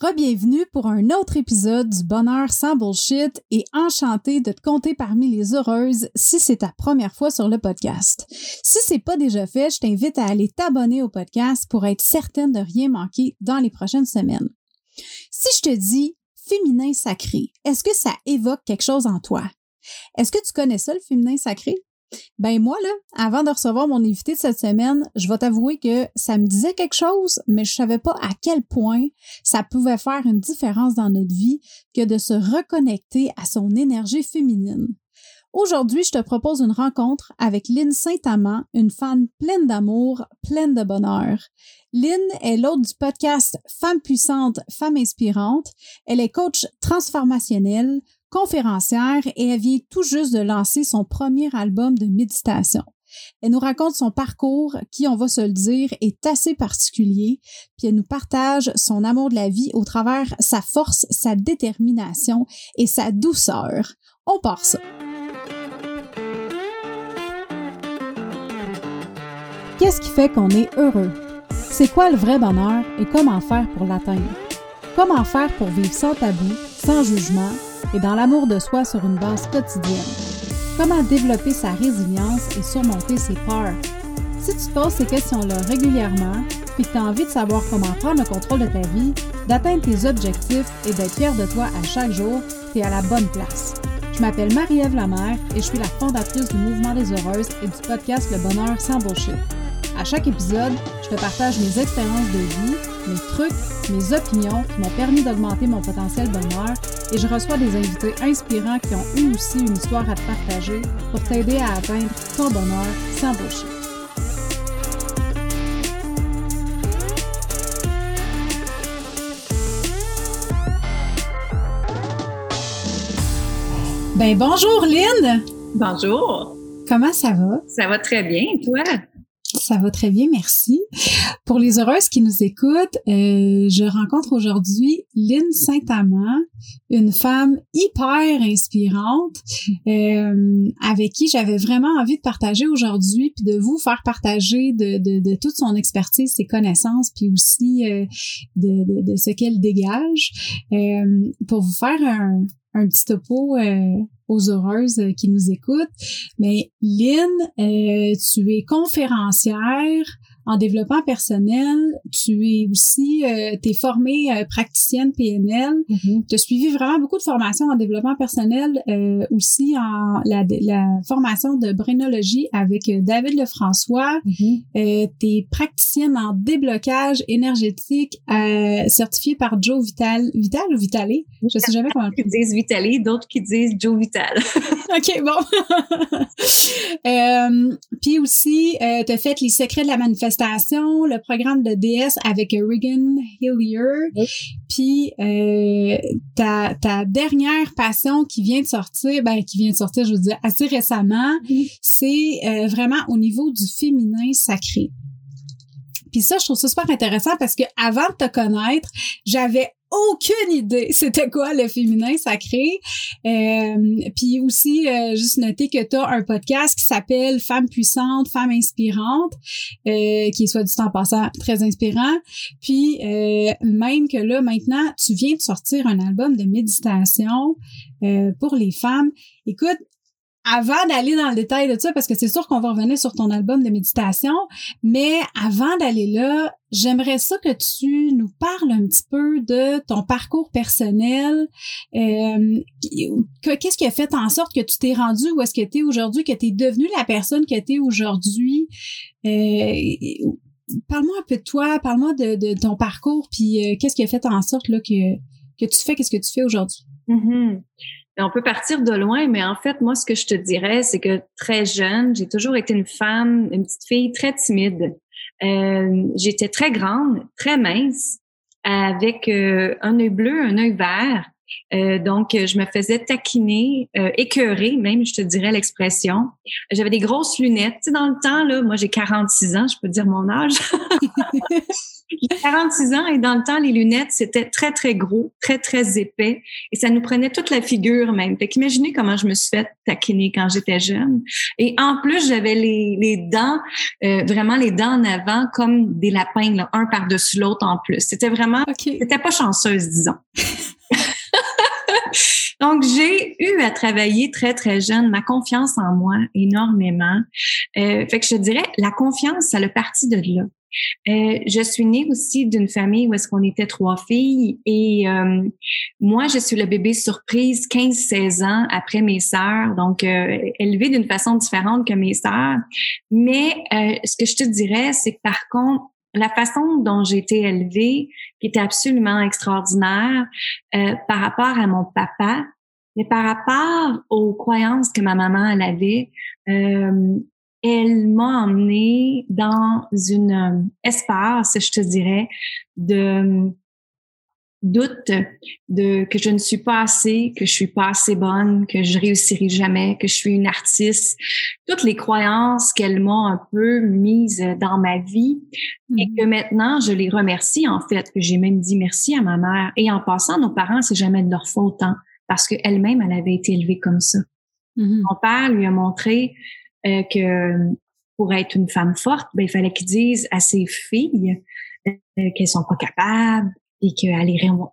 Rebienvenue pour un autre épisode du Bonheur sans bullshit et enchanté de te compter parmi les heureuses si c'est ta première fois sur le podcast. Si c'est pas déjà fait, je t'invite à aller t'abonner au podcast pour être certaine de rien manquer dans les prochaines semaines. Si je te dis féminin sacré, est-ce que ça évoque quelque chose en toi? Est-ce que tu connais ça, le féminin sacré? Ben moi, là, avant de recevoir mon invité de cette semaine, je vais t'avouer que ça me disait quelque chose, mais je savais pas à quel point ça pouvait faire une différence dans notre vie que de se reconnecter à son énergie féminine. Aujourd'hui, je te propose une rencontre avec Lynn Saint-Amand, une femme pleine d'amour, pleine de bonheur. Lynn est l'hôte du podcast Femme puissante, Femme inspirante. Elle est coach transformationnelle, conférencière et elle vient tout juste de lancer son premier album de méditation. Elle nous raconte son parcours qui, on va se le dire, est assez particulier, puis elle nous partage son amour de la vie au travers sa force, sa détermination et sa douceur. On part ça. Qu'est-ce qui fait qu'on est heureux? C'est quoi le vrai bonheur et comment faire pour l'atteindre? Comment faire pour vivre sans tabou, sans jugement et dans l'amour de soi sur une base quotidienne. Comment développer sa résilience et surmonter ses peurs? Si tu te poses ces questions-là régulièrement, puis que tu as envie de savoir comment prendre le contrôle de ta vie, d'atteindre tes objectifs et d'être fier de toi à chaque jour, tu es à la bonne place. Je m'appelle Marie-Ève Lamère et je suis la fondatrice du Mouvement des Heureuses et du podcast Le Bonheur sans bullshit. À chaque épisode, je te partage mes expériences de vie, mes trucs, mes opinions qui m'ont permis d'augmenter mon potentiel bonheur et je reçois des invités inspirants qui ont eu aussi une histoire à te partager pour t'aider à atteindre ton bonheur sans bullshit. Ben bonjour Lynn! Bonjour! Comment ça va? Ça va très bien, toi? Ça va très bien, merci. Pour les heureuses qui nous écoutent, euh, je rencontre aujourd'hui Lynn Saint-Amand, une femme hyper inspirante euh, avec qui j'avais vraiment envie de partager aujourd'hui puis de vous faire partager de, de, de toute son expertise, ses connaissances puis aussi euh, de, de, de, ce qu'elle dégage euh, pour vous faire un, un petit topo euh, aux heureuses qui nous écoutent. Mais Lynn, euh, tu es conférencière en développement personnel. Tu es aussi, euh, tu es formée euh, praticienne PNL. Mm-hmm. Tu as suivi vraiment beaucoup de formations en développement personnel, euh, aussi en la, la formation de brénologie avec euh, David Lefrançois. Mm-hmm. Euh, tu es praticienne en déblocage énergétique euh, certifiée par Joe Vital. Vital ou Vitalé? Je sais jamais comment Qui disent Vitali, d'autres qui disent Joe Vital. OK, bon. aussi, euh, tu as fait Les secrets de la manifestation, le programme de DS avec Regan Hillier. Oui. Puis euh, ta, ta dernière passion qui vient de sortir, ben qui vient de sortir, je veux dire, assez récemment, c'est euh, vraiment au niveau du féminin sacré. Puis ça, je trouve ça super intéressant parce que avant de te connaître, j'avais aucune idée c'était quoi le féminin sacré. Euh, puis aussi, euh, juste noter que tu as un podcast qui s'appelle Femme puissante, Femme inspirante, euh, qui est soit dit en passant très inspirant. Puis euh, même que là, maintenant, tu viens de sortir un album de méditation euh, pour les femmes. Écoute, avant d'aller dans le détail de ça, parce que c'est sûr qu'on va revenir sur ton album de méditation, mais avant d'aller là, j'aimerais ça que tu nous parles un petit peu de ton parcours personnel. Euh, que- Qu'est-ce qui a fait en sorte que tu t'es rendu où est-ce que tu es aujourd'hui, que tu es devenue la personne que tu es aujourd'hui? Euh, parle-moi un peu de toi, parle-moi de, ton parcours, puis euh, qu'est-ce qui a fait en sorte là, que, que tu fais, qu'est-ce que tu fais aujourd'hui? Mhm. Et On peut partir de loin, mais en fait, moi, ce que je te dirais, c'est que très jeune, j'ai toujours été une femme, une petite fille très timide. Euh, J'étais très grande, très mince, avec euh, un œil bleu, un œil vert. Euh, donc, je me faisais taquiner, euh, écœurer même, je te dirais l'expression. J'avais des grosses lunettes. Tu sais, dans le temps, là, moi j'ai 46 ans, je peux dire mon âge. J'ai 46 ans et dans le temps, les lunettes, c'était très, très gros, très, très épais et ça nous prenait toute la figure même. Fait qu'imaginez comment je me suis fait taquiner quand j'étais jeune. Et en plus, j'avais les, les dents, euh, vraiment les dents en avant comme des lapins, là, un par-dessus l'autre en plus. C'était vraiment, c'était pas chanceuse, disons. Donc, j'ai eu à travailler très, très jeune ma confiance en moi énormément. Euh, fait que je dirais, la confiance, ça le parti de là. Euh, je suis née aussi d'une famille où est-ce qu'on était trois filles et euh, moi, je suis le bébé surprise 15-16 ans après mes sœurs, donc euh, élevée d'une façon différente que mes sœurs. Mais ce que je te dirais, c'est que par contre, la façon dont j'ai été élevée, qui était absolument extraordinaire par rapport à mon papa, mais par rapport aux croyances que ma maman avait, elle m'a emmenée dans une euh, espace, je te dirais, de euh, doute de que je ne suis pas assez, que je suis pas assez bonne, que je réussirai jamais, que je suis une artiste, toutes les croyances qu'elle m'a un peu mises dans ma vie et mm-hmm. que maintenant je les remercie en fait, que j'ai même dit merci à ma mère et en passant nos parents c'est jamais de leur faute hein, parce qu'elle-même elle avait été élevée comme ça. Mm-hmm. Mon père lui a montré euh, que pour être une femme forte, ben, il fallait qu'ils disent à ses filles euh, qu'elles sont pas capables et qu'elles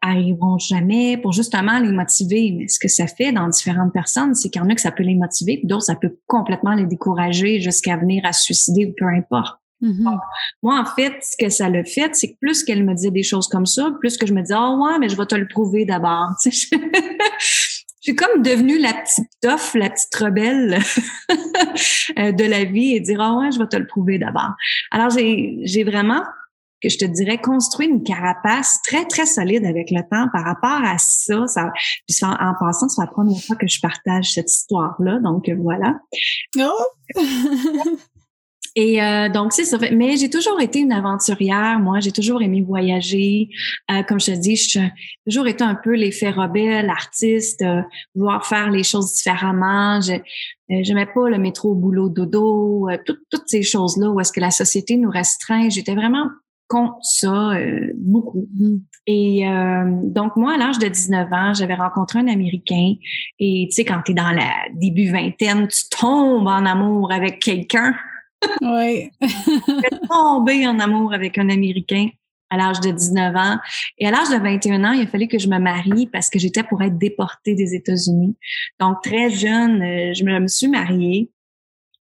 arriveront jamais pour justement les motiver. Mais ce que ça fait dans différentes personnes, c'est qu'il y en a que ça peut les motiver, puis d'autres, ça peut complètement les décourager jusqu'à venir à se suicider ou peu importe. Mm-hmm. moi, en fait, ce que ça le fait, c'est que plus qu'elle me disait des choses comme ça, plus que je me disais, oh ouais, mais je vais te le prouver d'abord. je suis comme devenue la petite toffe, la petite rebelle euh, de la vie et dire, ah ouais, je vais te le prouver d'abord. Alors, j'ai, vraiment, que je te dirais, construit une carapace très, très solide avec le temps par rapport à ça. puis en, passant, c'est la première fois que je partage cette histoire-là, donc voilà. Oh! Et euh, donc, c'est ça. Mais j'ai toujours été une aventurière. Moi, j'ai toujours aimé voyager. Euh, comme je te dis, j'ai toujours été un peu l'effet rebelle, artiste, euh, vouloir faire les choses différemment. Je n'aimais pas le métro, boulot, dodo, toutes, toutes ces choses-là où est-ce que la société nous restreint. J'étais vraiment contre ça beaucoup. Mm-hmm. Et donc, moi, à l'âge de 19 ans, j'avais rencontré un Américain. Et tu sais, quand tu es dans la début vingtaine, tu tombes en amour avec quelqu'un. Oui. J'ai tombé en amour avec un Américain à l'âge de 19 ans. Et à l'âge de 21 ans, il a fallu que je me marie parce que j'étais pour être déportée des États-Unis. Donc, très jeune, euh, je me suis mariée.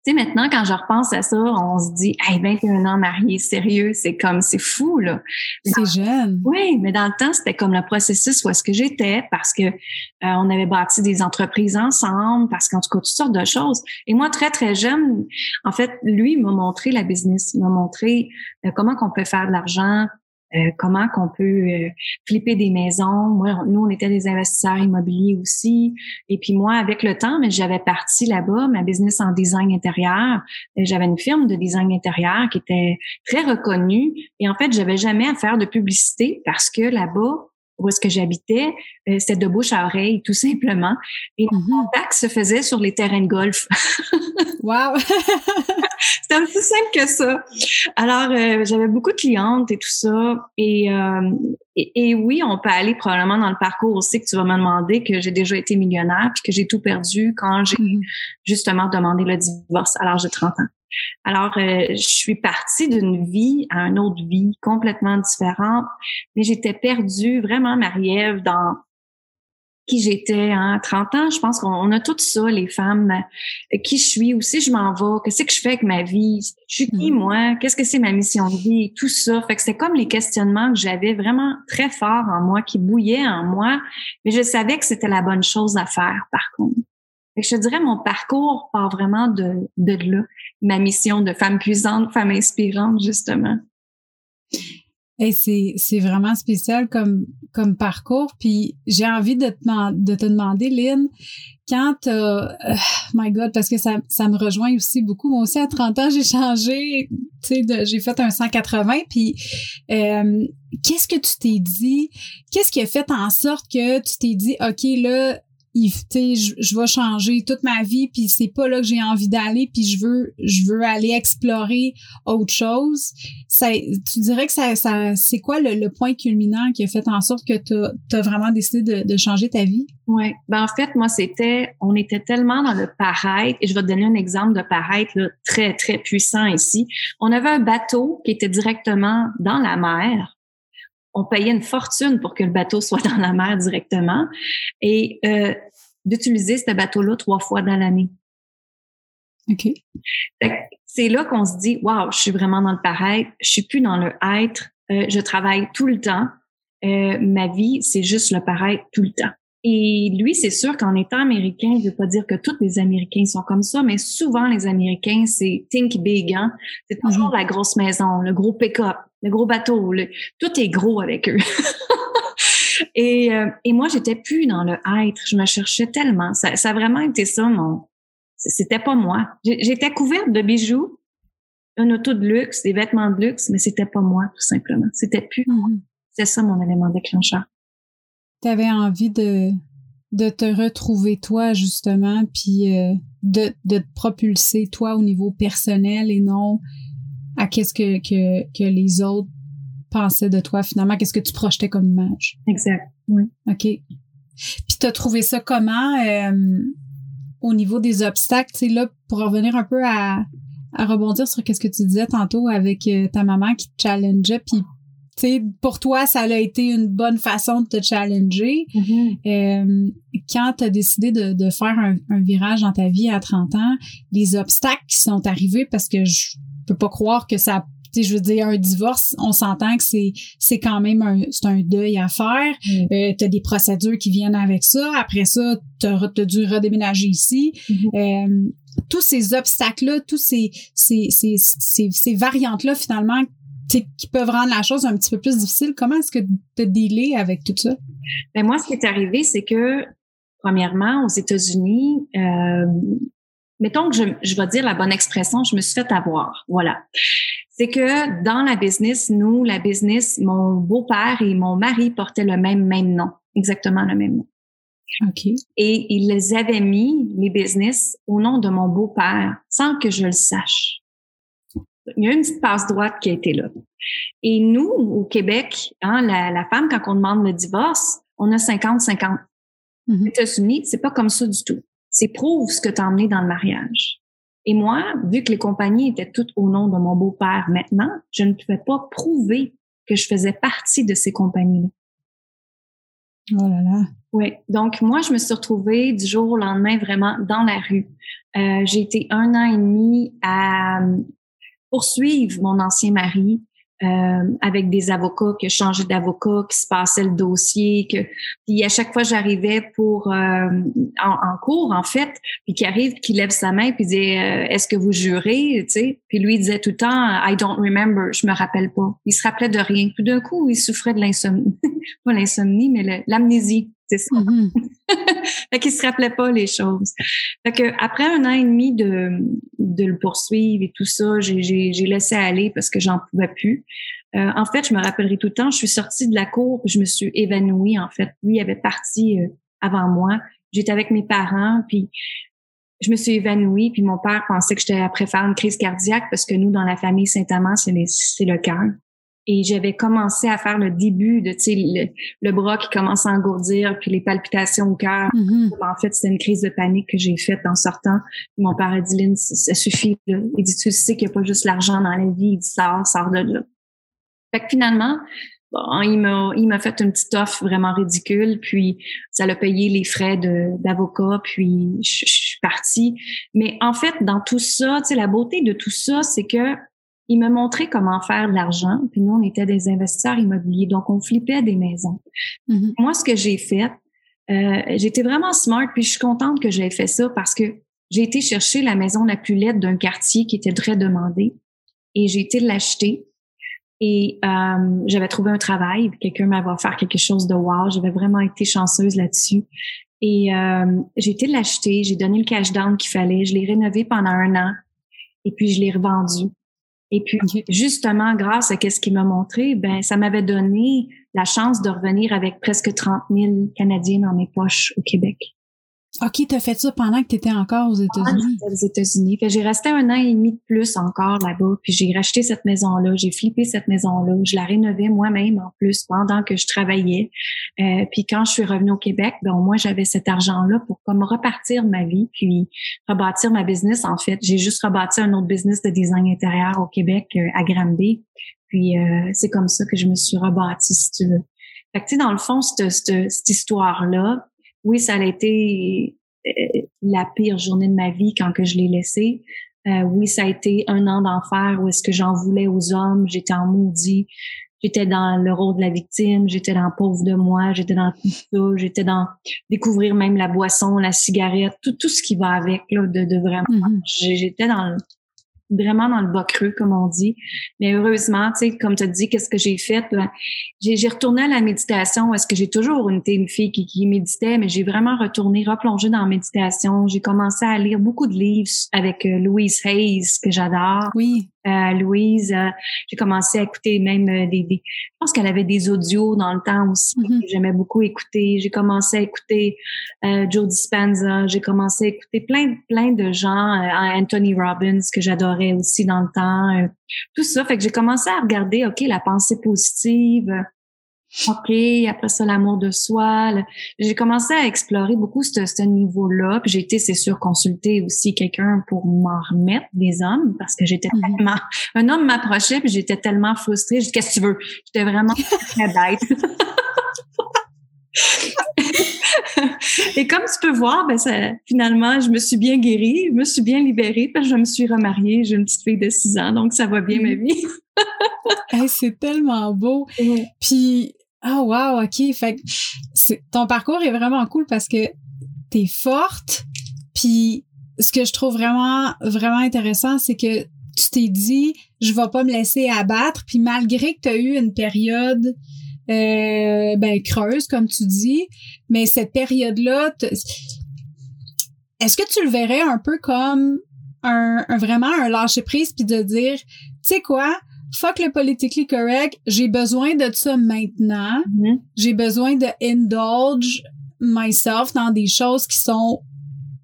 Tu sais, maintenant, quand je repense à ça, on se dit, hey, 21 ans marié, sérieux, c'est comme, c'est fou, là. C'est jeune. Oui, mais dans le temps, c'était comme le processus où est-ce que j'étais parce que euh, on avait bâti des entreprises ensemble, parce qu'en tout cas, toutes sortes de choses. Et moi, très, très jeune, en fait, lui m'a montré la business, il m'a montré euh, comment qu'on peut faire de l'argent, euh, comment qu'on peut euh, flipper des maisons? Moi, nous, on était des investisseurs immobiliers aussi. Et puis moi, avec le temps, mais j'avais parti là-bas, ma business en design intérieur. J'avais une firme de design intérieur qui était très reconnue. Et en fait, j'avais jamais à faire de publicité parce que là-bas, où est-ce que j'habitais, euh, c'était de bouche à oreille, tout simplement. Et mon mm-hmm. contact se faisait sur les terrains de golf. wow! c'était aussi simple que ça. Alors, euh, j'avais beaucoup de clientes et tout ça. Euh, et, et, oui, on peut aller probablement dans le parcours aussi que tu vas me demander que j'ai déjà été millionnaire puis que j'ai tout perdu quand j'ai mm-hmm. justement demandé le divorce à l'âge de 30 ans. Alors, euh, je suis partie d'une vie à une autre vie complètement différente, mais j'étais perdue, vraiment, Marie-Ève, dans qui j'étais à hein, 30 ans. Je pense qu'on a tout ça, les femmes, euh, qui je suis, où si je m'en vais, qu'est-ce que je fais avec ma vie, je suis qui mm. moi, qu'est-ce que c'est ma mission de vie, tout ça. Fait que c'est comme les questionnements que j'avais vraiment très forts en moi, qui bouillaient en moi, mais je savais que c'était la bonne chose à faire, par contre. Fait je dirais mon parcours part vraiment de, de là ma mission de femme puissante, femme inspirante, justement. Et c'est, c'est vraiment spécial comme, comme parcours. Puis j'ai envie de te, de te demander, Lynn, quand euh, my God, parce que ça, ça me rejoint aussi beaucoup. Moi aussi, à 30 ans, j'ai changé, tu sais, j'ai fait un 180, puis euh, qu'est-ce que tu t'es dit? Qu'est-ce qui a fait en sorte que tu t'es dit, OK, là, je, je vais changer toute ma vie puis c'est pas là que j'ai envie d'aller puis je veux je veux aller explorer autre chose. Ça tu dirais que ça, ça c'est quoi le, point culminant qui a fait en sorte que tu as, vraiment décidé de, changer ta vie? Ouais. Ben en fait moi c'était on était tellement dans le paraître et je vais te donner un exemple de paraître très très puissant ici. On avait un bateau qui était directement dans la mer on payait une fortune pour que le bateau soit dans la mer directement et euh, d'utiliser ce bateau-là trois fois dans l'année. OK. C'est là qu'on se dit, waouh, je suis vraiment dans le pareil, je suis plus dans le être, euh, je travaille tout le temps, euh, ma vie, c'est juste le pareil tout le temps. Et lui, c'est sûr qu'en étant américain, je veux pas dire que tous les Américains sont comme ça, mais souvent les Américains, c'est think big, hein? C'est toujours mhm. la grosse maison, le gros pick-up, le gros bateau, tout est gros avec eux. et, euh, et moi, j'étais plus dans le être. Je me cherchais tellement. Ça, ça a vraiment été ça, mon. C'était pas moi. J'étais couverte de bijoux, un auto de luxe, des vêtements de luxe, mais c'était pas moi, tout simplement. C'était plus moi. Mhm. C'est ça mon élément déclencheur tu avais envie de, de te retrouver toi, justement, puis euh, de, de te propulser toi au niveau personnel et non à qu'est-ce que, que, que les autres pensaient de toi finalement, qu'est-ce que tu projetais comme image. Exact, oui. OK. Puis tu as trouvé ça comment euh, au niveau des obstacles, tu sais, là, pour revenir un peu à, à rebondir sur qu'est-ce que tu disais tantôt avec euh, ta maman qui te challengeait, puis pour toi, ça a été une bonne façon de te challenger. Mm-hmm. Euh, quand tu as décidé de, faire un, virage dans ta vie à 30 ans, les obstacles qui sont arrivés, parce que je peux pas croire que ça je veux dire un divorce on s'entend que c'est c'est quand même un c'est un deuil à faire mm. euh, tu as des procédures qui viennent avec ça après ça tu as, dû redéménager ici mm-hmm. euh, tous ces obstacles là tous ces ces, ces, ces variantes là finalement qui peuvent rendre la chose un petit peu plus difficile. Comment est-ce que tu as dealé avec tout ça? Ben moi, ce qui est arrivé, c'est que, premièrement, aux États-Unis, euh, mettons que je, je vais dire la bonne expression, je me suis fait avoir. Voilà. C'est que dans la business, nous, la business, mon beau-père et mon mari portaient le même, même nom, exactement le même nom. OK. Et ils avaient mis, les business, au nom de mon beau-père, sans que je le sache il y a une petite passe droite qui a été là. Et nous, au Québec, hein, la, femme, quand on demande le divorce, on a 50-50. Mm-hmm. États-Unis, c'est pas comme ça du tout. C'est prouve ce que tu as emmené dans le mariage. Et moi, vu que les compagnies étaient toutes au nom de mon beau-père maintenant, je ne pouvais pas prouver que je faisais partie de ces compagnies-là. Oh là là. Oui. Donc, moi, je me suis retrouvée du jour au lendemain vraiment dans la rue. Euh, j'ai été un an et demi à poursuivre mon ancien mari euh, avec des avocats qui ont changé d'avocat, qui se passaient le dossier, que puis à chaque fois j'arrivais pour euh, en, cours en fait, puis qui arrive, qui lève sa main puis dit euh, est-ce que vous jurez, tu sais, puis lui il disait tout le temps I don't remember, je me rappelle pas. Il se rappelait de rien. Puis d'un coup il souffrait de l'insomnie, pas l'insomnie mais l'amnésie c'est ça. Mm-hmm. fait qu'il se rappelait pas les choses. Fait que après un an et demi de, de le poursuivre et tout ça, j'ai laissé aller parce que j'en pouvais plus. Euh, en fait, je me rappellerai tout le temps, je suis sortie de la cour, je me suis évanouie. En fait, lui avait parti euh, avant moi. J'étais avec mes parents, puis je me suis évanouie, puis mon père pensait que j'étais après faire une crise cardiaque parce que nous, dans la famille Saint-Amand, c'est le cœur et j'avais commencé à faire le début de tu sais le, le, bras qui commence à engourdir puis les palpitations au cœur. Mm-hmm. en fait c'était une crise de panique que j'ai faite en sortant. Mon père a dit Lynn ça suffit là. il dit tu sais qu'il n'y a pas juste l'argent dans la vie. Il dit sors sors de là. Fait que finalement bon, il m'a il m'a fait une petite offre vraiment ridicule. Puis ça l'a payé les frais de d'avocat. Puis je, je suis partie. Mais en fait dans tout ça tu sais la beauté de tout ça c'est que il me montrait comment faire de l'argent. Puis nous, on était des investisseurs immobiliers, donc on flippait des maisons. Mm-hmm. Moi, ce que j'ai fait, euh, j'étais vraiment smart, puis je suis contente que j'ai fait ça parce que j'ai été chercher la maison la plus laide d'un quartier qui était très demandé et j'ai été l'acheter. Et euh, j'avais trouvé un travail, quelqu'un m'avait offert quelque chose de wow. J'avais vraiment été chanceuse là-dessus. Et euh, j'ai été l'acheter, j'ai donné le cash down qu'il fallait, je l'ai rénové pendant un an et puis je l'ai revendu. Et puis, justement, grâce à ce qu'il m'a montré, ben, ça m'avait donné la chance de revenir avec presque 30 000 Canadiens dans mes poches au Québec. OK, t'as fait ça pendant que tu étais encore aux États-Unis. aux États-Unis. J'ai resté un an et demi de plus encore là-bas. Puis j'ai racheté cette maison-là. J'ai flippé cette maison-là. Je la rénovais moi-même en plus pendant que je travaillais. Euh, puis quand je suis revenue au Québec, ben moins j'avais cet argent-là pour comme repartir ma vie, puis rebâtir ma business. En fait, j'ai juste rebâti un autre business de design intérieur au Québec euh, à Granby. Puis euh, c'est comme ça que je me suis rebâtie, si tu veux. Fait que tu sais, dans le fond, cette, cette, cette histoire-là, oui, ça a été euh, la pire journée de ma vie quand que je l'ai laissé. Euh, oui, ça a été un an d'enfer où est-ce que j'en voulais aux hommes, j'étais en maudit, j'étais dans le rôle de la victime, j'étais dans pauvre de moi, j'étais dans tout ça, j'étais dans découvrir même la boisson, la cigarette, tout, tout ce qui va avec là, de, de vraiment. Mm-hmm. J'étais dans vraiment dans le bas creux, comme on dit. Mais heureusement, tu sais, comme tu as dit, qu'est-ce que j'ai fait? J'ai retourné à la méditation. Est-ce que j'ai toujours été une fille qui, qui méditait, mais j'ai vraiment retourné, replongé dans la méditation. J'ai commencé à lire beaucoup de livres avec euh, Louise Hayes, que j'adore. Oui. Euh, Louise, euh, j'ai commencé à écouter même des, des je pense qu'elle avait des audios dans le temps aussi mm-hmm. j'aimais beaucoup écouter. J'ai commencé à écouter euh, Joe Dispenza, j'ai commencé à écouter plein plein de gens, Anthony Robbins que j'adorais aussi dans le temps, tout ça. Fait que j'ai commencé à regarder, ok, la pensée positive, OK, après ça, l'amour de soi. J'ai commencé à explorer beaucoup ce, ce niveau-là. Puis j'ai été, c'est sûr, consulter aussi quelqu'un pour m'en remettre des hommes parce que j'étais mm-hmm. tellement... Un homme m'approchait puis j'étais tellement frustrée. J'ai dit, qu'est-ce que tu veux? J'étais vraiment très bête. Et comme tu peux voir, ben ça, finalement, je me suis bien guérie, je me suis bien libérée, parce que je me suis remariée, j'ai une petite fille de 6 ans, donc ça va bien ma mm-hmm. vie. c'est tellement beau. Puis ah wow, ok. Fait ton parcours est vraiment cool parce que t'es forte. Puis ce que je trouve vraiment vraiment intéressant, c'est que tu t'es dit je vais pas me laisser abattre. Puis malgré que tu as eu une période euh, ben creuse comme tu dis, mais cette période là, est-ce que tu le verrais un peu comme un, un vraiment un lâcher prise puis de dire tu sais quoi fuck le politically correct, j'ai besoin de ça maintenant. Mm-hmm. J'ai besoin de indulge myself dans des choses qui sont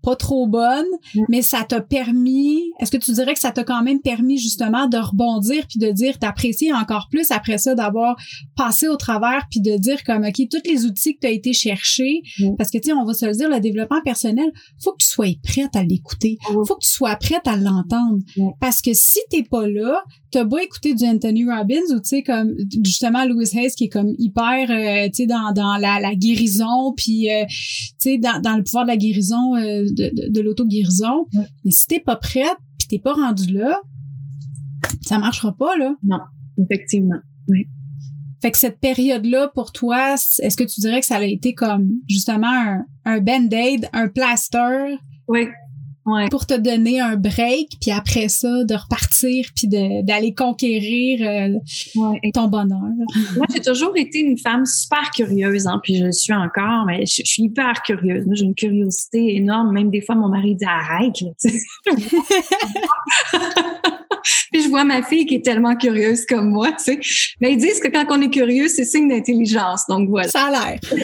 pas trop bonne, mm. mais ça t'a permis, est-ce que tu dirais que ça t'a quand même permis justement de rebondir puis de dire t'apprécies encore plus après ça d'avoir passé au travers puis de dire comme OK, tous les outils que tu as été chercher mm. parce que tu sais on va se le dire le développement personnel, faut que tu sois prête à l'écouter. Mm. Faut que tu sois prête à l'entendre parce que si t'es pas là, t'as beau écouter du Anthony Robbins ou tu sais comme justement Louis Hayes qui est comme hyper euh, tu sais dans, dans la, la guérison puis euh, tu sais dans, dans le pouvoir de la guérison euh, de, de, l'auto-guérison. Mais si t'es pas prête, puis t'es pas rendu là, ça marchera pas, là. Non, effectivement. Oui. Fait que cette période-là, pour toi, est-ce que tu dirais que ça a été comme justement un, un band-aid, un plaster? Oui, pour te donner un break, puis après ça, de repartir, puis d'aller conquérir euh, ton bonheur. Moi, j'ai toujours été une femme super curieuse, hein, puis je le suis encore, mais je, suis hyper curieuse. Moi, j'ai une curiosité énorme. Même des fois, mon mari dit arrête. puis je vois ma fille qui est tellement curieuse comme moi, tu sais. Mais ils disent que quand on est curieux, c'est signe d'intelligence. Donc voilà. Ça a l'air.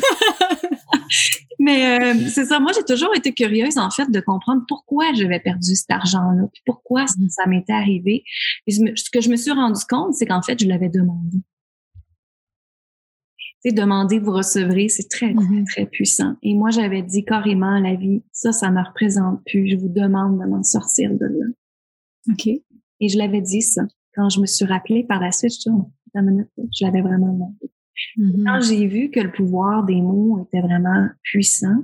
Mais euh, c'est ça, moi j'ai toujours été curieuse en fait de comprendre pourquoi j'avais perdu cet argent-là, puis pourquoi mm. ça m'était arrivé. Et ce que je me suis rendu compte, c'est qu'en fait je l'avais demandé. Tu sais, demander, vous recevrez, c'est très, très, mm-hmm. très puissant. Et moi, j'avais dit carrément la vie, ça, ça me représente plus. Je vous demande de m'en sortir de là. OK. Et je l'avais dit ça. Quand je me suis rappelée par la suite, je, je l'avais vraiment demandé. Mm-hmm. Quand j'ai vu que le pouvoir des mots était vraiment puissant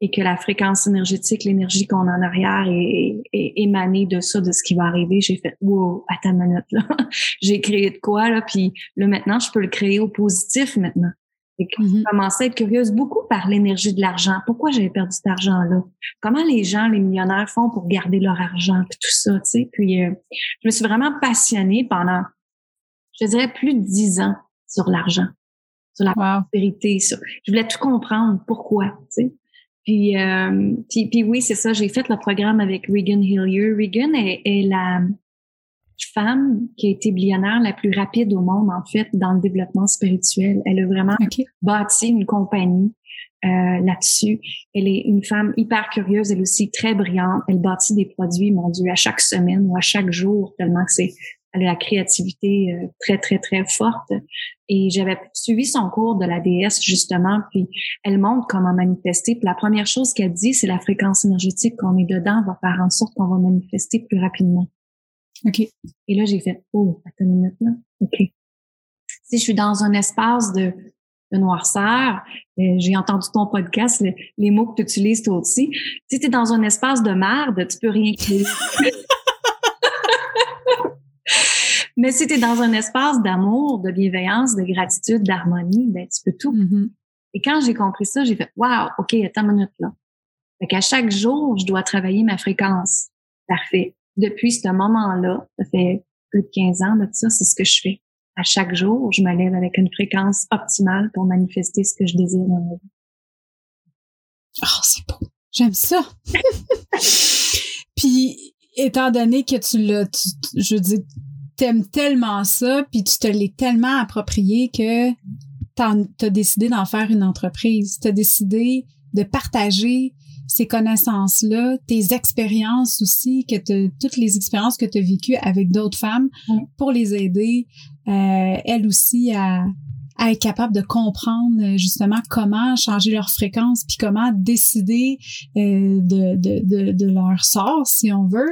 et que la fréquence énergétique, l'énergie qu'on a en arrière est, émanée de ça, de ce qui va arriver, j'ai fait wow, attends une minute là, j'ai créé de quoi là, puis là maintenant je peux le créer au positif maintenant. Et que mm-hmm. commençais à être curieuse beaucoup par l'énergie de l'argent. Pourquoi j'avais perdu cet argent-là? Comment les gens, les millionnaires font pour garder leur argent, puis tout ça, tu sais? Puis euh, je me suis vraiment passionnée pendant, je dirais, plus de dix ans sur l'argent sur la vérité. Je voulais tout comprendre. Pourquoi, tu sais? Puis, euh, puis, puis, oui, c'est ça, j'ai fait le programme avec Regan Hillier. Regan est, est, la femme qui a été billionnaire la plus rapide au monde, en fait, dans le développement spirituel. Elle a vraiment bâti une compagnie euh, là-dessus. Elle est une femme hyper curieuse, elle est aussi très brillante. Elle bâtit des produits, mon Dieu, à chaque semaine ou à chaque jour, tellement que c'est elle a la créativité euh, très, très, très forte. Et j'avais suivi son cours de la déesse, justement, puis elle montre comment manifester. Puis la première chose qu'elle dit, c'est la fréquence énergétique qu'on est dedans va faire en sorte qu'on va manifester plus rapidement. OK. Et là, j'ai fait, oh, attends une minute, là. OK. Si je suis dans un espace de, de noirceur, euh, j'ai entendu ton podcast, les mots que tu utilises toi aussi. Si tu es dans un espace de merde, tu peux rien créer. Mais si tu es dans un espace d'amour, de bienveillance, de gratitude, d'harmonie, ben, tu peux tout. Mm-hmm. Et quand j'ai compris ça, j'ai fait, wow, OK, attends une minute là. Fait qu'à chaque jour, je dois travailler ma fréquence. Parfait. Depuis ce moment-là, ça fait plus de 15 ans de ça, c'est ce que je fais. À chaque jour, je me lève avec une fréquence optimale pour manifester ce que je désire dans ma vie. Oh, c'est beau. J'aime ça. Puis, étant donné que tu l'as, je dis, t'aimes tellement ça, puis tu te l'es tellement approprié que t'as décidé d'en faire une entreprise. T'as décidé de partager ces connaissances-là, tes expériences aussi, que toutes les expériences que tu as vécues avec d'autres femmes pour les aider, euh, elles aussi, à, à être capable de comprendre euh, justement comment changer leur fréquence puis comment décider euh, de, de, de, de, leur sort si on veut.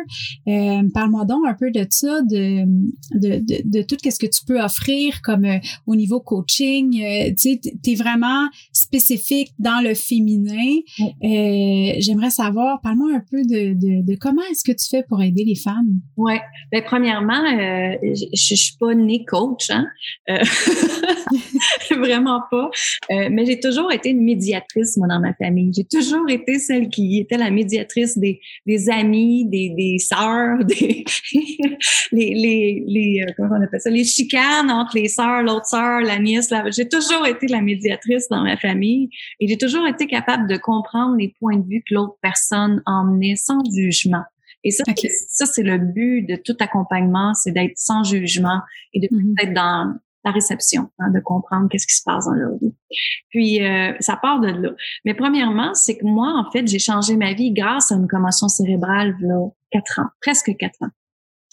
Euh, Parle-moi donc un peu de ça, de, de, de, de tout ce que tu peux offrir comme euh, au niveau coaching. Euh, tu es vraiment spécifique dans le féminin. J'aimerais savoir, parle-moi un peu de, de, de comment est-ce que tu fais pour aider les femmes? Ouais, ben premièrement, je, je suis pas née coach, hein. vraiment pas. Euh, mais j'ai toujours été une médiatrice, moi, dans ma famille. J'ai toujours été celle qui était la médiatrice des, des amis, des, des sœurs, des les, les, les euh, comment on appelle ça, les chicanes entre les sœurs, l'autre sœur, la nièce. La... J'ai toujours été la médiatrice dans ma famille et j'ai toujours été capable de comprendre les points de vue que l'autre personne emmenait sans jugement. Et ça, ça c'est le but de tout accompagnement, c'est d'être sans jugement et de mm-hmm. être dans la réception, hein, de comprendre qu'est-ce qui se passe dans leur vie. Puis euh, ça part de là. Mais premièrement, c'est que moi, en fait, j'ai changé ma vie grâce à une commotion cérébrale là, quatre ans, presque quatre ans.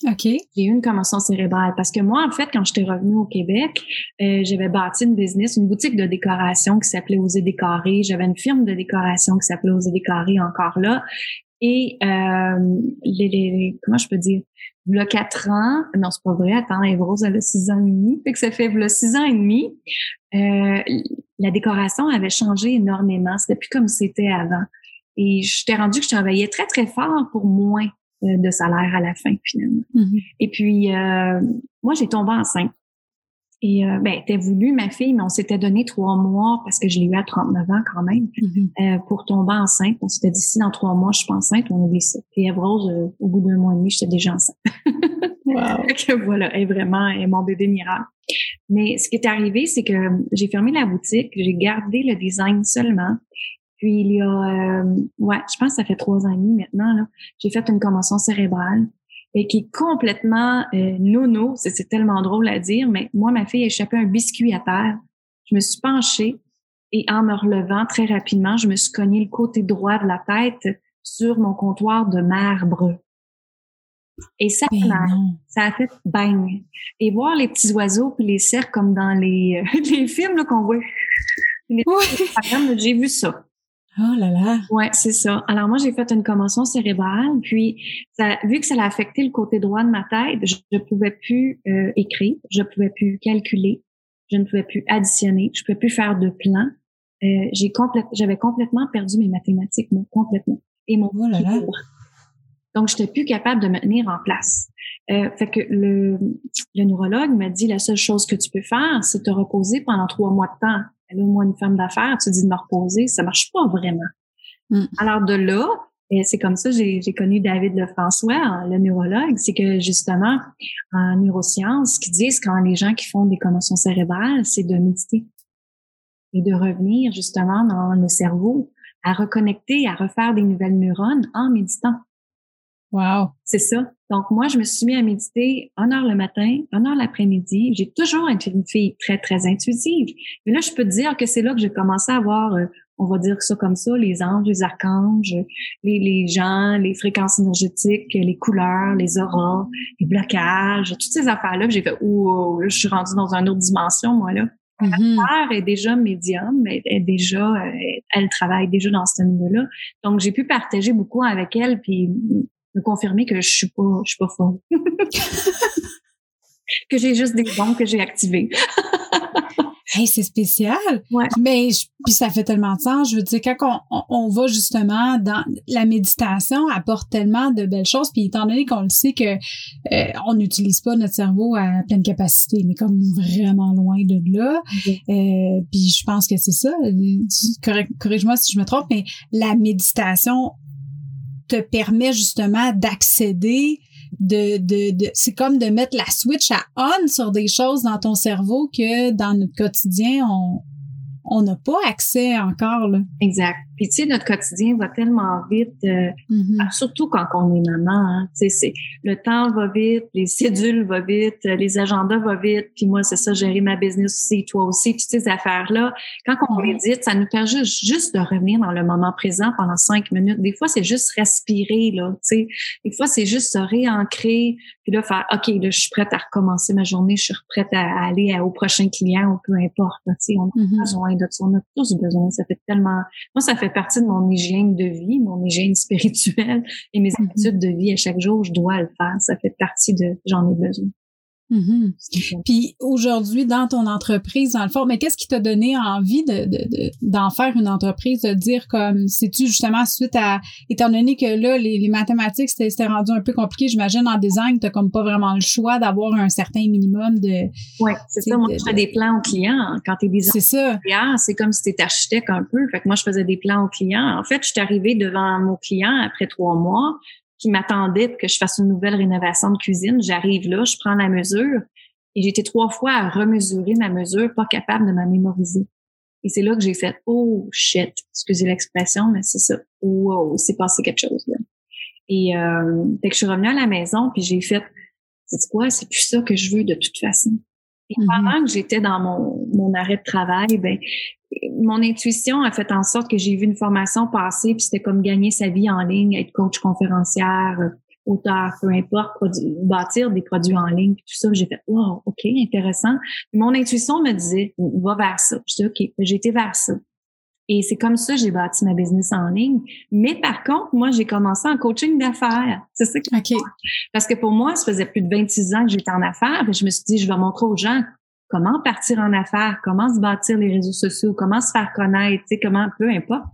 OK. J'ai eu une commotion cérébrale parce que moi, en fait, quand j'étais revenue au Québec, euh, j'avais bâti une business, une boutique de décoration qui s'appelait Oser décorer. J'avais une firme de décoration qui s'appelait Oser décorer encore là. Et euh, les, les, comment je peux dire, le quatre ans, non, c'est pas vrai, attends, Eve-Rose, elle a six ans et demi, fait que ça fait le six ans et demi, euh, la décoration avait changé énormément. C'était plus comme c'était avant. Et je t'ai rendu que je travaillais très, très fort pour moins euh, de salaire à la fin, finalement. Mm-hmm. Et puis, euh, moi, j'ai tombé enceinte. Et euh, ben, t'es voulu, ma fille, mais on s'était donné trois mois parce que je l'ai eu à 39 ans quand même mm-hmm. euh, pour tomber enceinte. On s'était dit si dans trois mois je suis enceinte, on oublie ça. Puis Evrose, euh, au bout d'un mois et demi, j'étais déjà enceinte. wow. que voilà, est vraiment est mon bébé miracle. Mais ce qui est arrivé, c'est que j'ai fermé la boutique, j'ai gardé le design seulement. Puis il y a, euh, ouais, je pense que ça fait trois ans et demi maintenant, j'ai fait une commotion cérébrale et qui est complètement euh, nono. C'est tellement drôle à dire, mais moi, ma fille a échappé un biscuit à terre. Je me suis penchée et en me relevant très rapidement, je me suis cogné le côté droit de la tête sur mon comptoir de marbre. Et ça, ça a fait bang. Et voir les petits oiseaux puis les cerfs comme dans les, les films qu'on voit. J'ai vu ça. Oh là là. Ouais, c'est ça. Alors moi, j'ai fait une commotion cérébrale, puis ça, vu que ça a affecté le côté droit de ma tête, je ne pouvais plus euh, écrire, je pouvais plus calculer, je ne pouvais plus additionner, je pouvais plus faire de plans. Euh, j'ai complètement, j'avais complètement perdu mes mathématiques, moi, complètement. Et mon oh là là. Donc, j'étais plus capable de me tenir en place. Euh, fait que le, le neurologue m'a dit la seule chose que tu peux faire, c'est te reposer pendant trois mois de temps au moins une femme d'affaires, tu dis de me reposer, ça marche pas vraiment. Mm. Alors de là, et c'est comme ça j'ai j'ai connu David Lefrançois, le neurologue, c'est que justement en neurosciences, ce qu'ils disent quand les gens qui font des commotions cérébrales, c'est de méditer et de revenir justement dans le cerveau à reconnecter, à refaire des nouvelles neurones en méditant. Wow. C'est ça. Donc, moi, je me suis mis à méditer une heure le matin, une heure l'après-midi. J'ai toujours été une fille très, très intuitive. Mais là, je peux te dire que c'est là que j'ai commencé à voir, euh, on va dire ça comme ça, les anges, les archanges, les, les gens, les fréquences énergétiques, les couleurs, les auras, les blocages, toutes ces affaires-là. J'ai fait, ouh, je suis rendue dans une autre dimension, moi, là. Ma Mhm. mère est déjà médium, elle est déjà, euh, elle travaille déjà dans ce niveau-là. Donc, j'ai pu partager beaucoup avec elle, puis me confirmer que je suis pas, je suis pas folle. que j'ai juste des dons que j'ai activés. Hey, c'est spécial. Ouais. Mais je- puis ça fait tellement de sens. Je veux dire, quand on, on, va justement dans la méditation, apporte tellement de belles choses. Puis étant donné qu'on le sait que euh, on n'utilise pas notre cerveau à pleine capacité, mais comme vraiment loin de là. Euh, puis je pense que c'est ça. Correct- Corrige-moi si je me trompe, mais la méditation te permet justement d'accéder de, de, de c'est comme de mettre la switch à on sur des choses dans ton cerveau que dans notre quotidien on on n'a pas accès encore là. Exact. Puis tu sais, notre quotidien va tellement vite, euh, Mhm. surtout quand on est maman. Hein, tu sais, c'est le temps va vite, les cédules vont vite, euh, les agendas vont vite. Puis moi, c'est ça, gérer ma business aussi, toi aussi, toutes ces affaires-là. Quand on médite, ça nous permet juste, juste de revenir dans le moment présent pendant cinq minutes. Des fois, c'est juste respirer là. Tu sais, des fois, c'est juste se réancrer, puis là faire, ok, là, je suis prête à recommencer ma journée, je suis prête à, à aller au prochain client ou peu importe. Tu sais, on a Mhm. besoin de ça, on a tous besoin. Ça fait tellement moi, ça fait partie de mon hygiène de vie, mon hygiène spirituelle et mes Mhm. habitudes de vie à chaque jour. Je dois le faire. Ça fait partie de j'en ai besoin. Mhm. Puis aujourd'hui, dans ton entreprise, dans le fond, mais qu'est-ce qui t'a donné envie de, de, de- d'en faire une entreprise, de dire comme, c'est-tu justement suite à, étant donné que là, les, les mathématiques, c'était, c'était rendu un peu compliqué, j'imagine, en design, t'as comme pas vraiment le choix d'avoir un certain minimum de, Oui, c'est ça. Moi, de- je fais des plans aux clients. Quand tu es designer, c'est ça. c'est comme si tu étais architecte un peu. Fait que moi, je faisais des plans aux clients. En fait, je suis arrivée devant mon client après trois mois qui m'attendait que je fasse une nouvelle rénovation de cuisine. J'arrive là, je prends la mesure et été trois fois à remesurer ma mesure, pas capable de ma mémoriser. Et c'est là que j'ai fait oh shit, excusez l'expression, mais c'est ça. Wow, c'est passé quelque chose là. Et euh, fait que je suis revenue à la maison puis j'ai fait c'est quoi, c'est plus ça que je veux de toute façon. Et Mhm. pendant que j'étais dans mon, mon arrêt de travail, ben mon intuition a fait en sorte que j'ai vu une formation passer, puis c'était comme gagner sa vie en ligne, être coach conférencière, euh, auteur, peu importe, bâtir des produits en ligne, puis tout ça. J'ai fait wow, ok, intéressant. Puis mon intuition me disait va vers ça. Je dis ok, j'ai été vers ça. Et c'est comme ça que j'ai bâti ma business en ligne. Mais par contre, moi, j'ai commencé en coaching d'affaires. C'est ça que OK. parce que pour moi, ça faisait plus de 26 ans que j'étais en affaires et je me suis dit, je vais montrer aux gens comment partir en affaires, comment se bâtir les réseaux sociaux, comment se faire connaître, tu sais, comment, peu importe.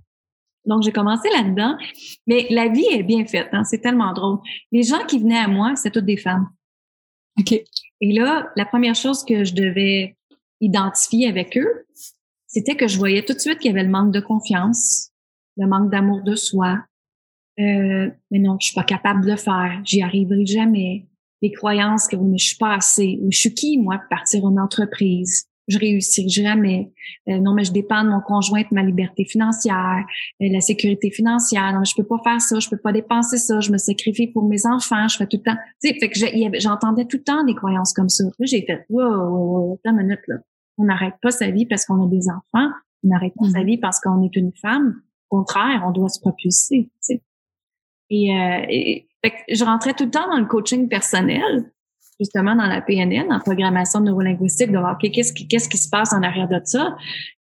Donc, j'ai commencé là-dedans. Mais la vie est bien faite, hein, c'est tellement drôle. Les gens qui venaient à moi, c'était toutes des femmes. OK. Et là, la première chose que je devais identifier avec eux, c'était que je voyais tout de suite qu'il y avait le manque de confiance, le manque d'amour de soi. Euh, mais non, je suis pas capable de le faire, j'y arriverai jamais. Les croyances que mais je suis pas assez, mais je suis qui moi pour partir une entreprise, je réussirai jamais. Euh, non, mais je dépends de mon conjoint, de ma liberté financière, euh, la sécurité financière. Non, mais je peux pas faire ça, je peux pas dépenser ça, je me sacrifie pour mes enfants, je fais tout le temps. Tu sais, fait que j'entendais tout le temps des croyances comme ça. Là, j'ai fait, wow, wow, wow, minute là. On n'arrête pas sa vie parce qu'on a des enfants. On n'arrête pas sa Mhm. vie parce qu'on est une femme. Au contraire, on doit se propulser. Tu sais. Et, euh, et- fait que je rentrais tout le temps dans le coaching personnel, justement dans la PNL, en programmation neurolinguistique, de voir qu'est-ce qui, qu'est-ce qui se passe en arrière de ça?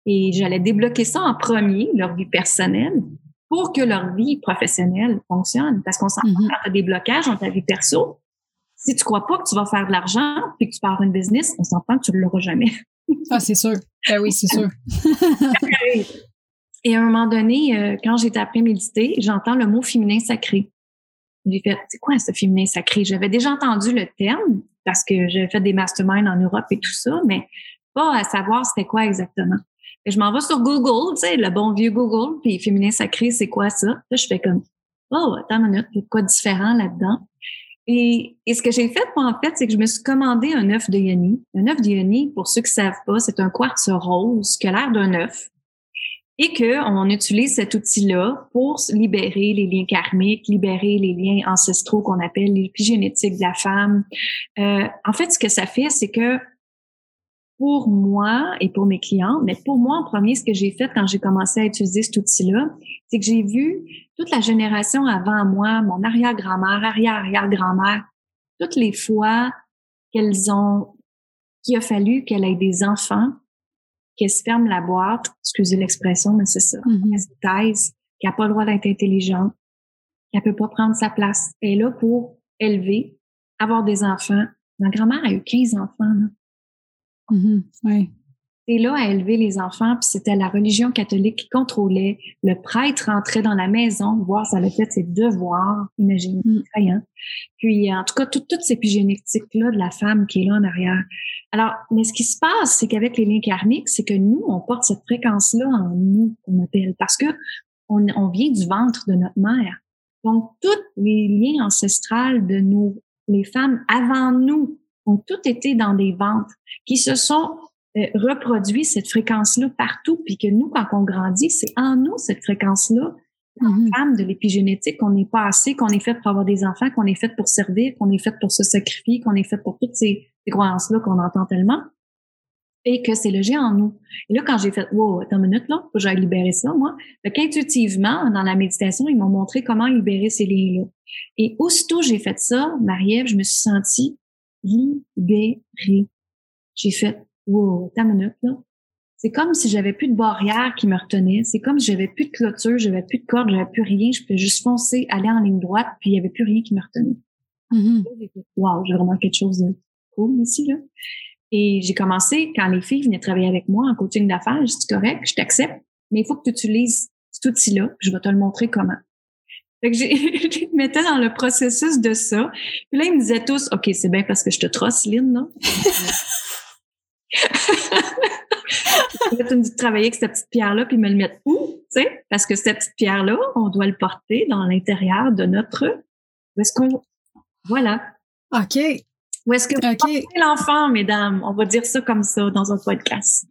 Et j'allais débloquer ça en premier, leur vie personnelle, pour que leur vie professionnelle fonctionne. Parce qu'on quand tu as des blocages dans ta vie perso, si tu crois pas que tu vas faire de l'argent puis que tu pars une business, on s'entend que tu ne l'auras jamais. Ah, c'est sûr. Ben oui, c'est sûr. Et à un moment donné, euh, quand j'étais après méditer, j'entends le mot féminin sacré. J'ai fait, c'est quoi ce féminin sacré? J'avais déjà entendu le terme parce que j'avais fait des masterminds en Europe et tout ça, mais pas à savoir c'était quoi exactement. Et je m'en vais sur Google, tu sais, le bon vieux Google, puis féminin sacré, c'est quoi ça? Là, je fais comme, oh, attends une minute, il y a quoi de différent là-dedans? Et, et ce que j'ai fait, en fait, c'est que je me suis commandé un œuf de yoni. Un œuf de yoni, pour ceux qui savent pas, c'est un quartz rose qui a l'air d'un œuf. et qu'on utilise cet outil-là pour libérer les liens karmiques, libérer les liens ancestraux qu'on appelle l'épigénétique de la femme. Euh, en fait, ce que ça fait, c'est que pour moi et pour mes clients, mais pour moi en premier, ce que j'ai fait quand j'ai commencé à utiliser cet outil-là, c'est que j'ai vu toute la génération avant moi, mon arrière-grand-mère, arrière-arrière-grand-mère, toutes les fois qu'elles ont, qu'il a fallu qu'elle ait des enfants, qu'elle se ferme la boîte, excusez l'expression, mais c'est ça, mm-hmm. qu'elle se taise, qu'elle n'a pas le droit d'être intelligente, qu'elle peut pas prendre sa place. Elle est là pour élever, avoir des enfants. Ma grand-mère a eu 15 enfants. Là. Mm-hmm. Et là à élever les enfants, puis c'était la religion catholique qui contrôlait. Le prêtre rentrait dans la maison, voir si elle a fait ses devoirs, imaginez, mm. Puis en tout cas, toutes ces épigénétiques-là de la femme qui est là en arrière. Alors, mais ce qui se passe, c'est qu'avec les liens karmiques, c'est que nous, on porte cette fréquence-là en nous, qu'on appelle, parce que on, on vient du ventre de notre mère. Donc, tous les liens ancestrales de nous, les femmes avant nous, ont tout été dans des ventres qui se sont euh, reproduit cette fréquence-là partout, puis que nous, quand on grandit, c'est en nous cette fréquence-là, mm femme de l'épigénétique, qu'on n'est pas assez, qu'on est fait pour avoir des enfants, qu'on est fait pour servir, qu'on est fait pour se sacrifier, qu'on est fait pour toutes ces, croyances-là qu'on entend tellement, et que c'est logé en nous. Et là, quand j'ai fait, wow, attends une minute, là, faut que j'aille libérer ça, moi. qu'intuitivement, dans la méditation, ils m'ont montré comment libérer ces liens-là. Et aussitôt j'ai fait ça, Marie-Ève, je me suis sentie libérée. J'ai fait, wow, ta minute, là. C'est comme si j'avais plus de barrière qui me retenait. C'est comme si j'avais plus de clôture, j'avais plus de corde, j'avais plus rien. Je pouvais juste foncer, aller en ligne droite, puis il y avait plus rien qui me retenait. Mm-hmm. Wow, j'ai vraiment quelque chose de cool ici, là. Et j'ai commencé, quand les filles venaient travailler avec moi en coaching d'affaires, je dis correct, je t'accepte, mais il faut que tu utilises cet outil-là, je vais te le montrer comment. Fait que je me mettais dans le processus de ça. Puis là, ils me disaient tous, OK, c'est bien parce que je te trosse, Lynn, non? tu me dis travailler avec cette petite pierre-là, puis me le mettre où, sais? Parce que cette petite pierre-là, on doit le porter dans l'intérieur de notre... Où est-ce qu'on... Voilà. OK. Où est-ce que vous okay. l'enfant, mesdames? On va dire ça comme ça dans un podcast.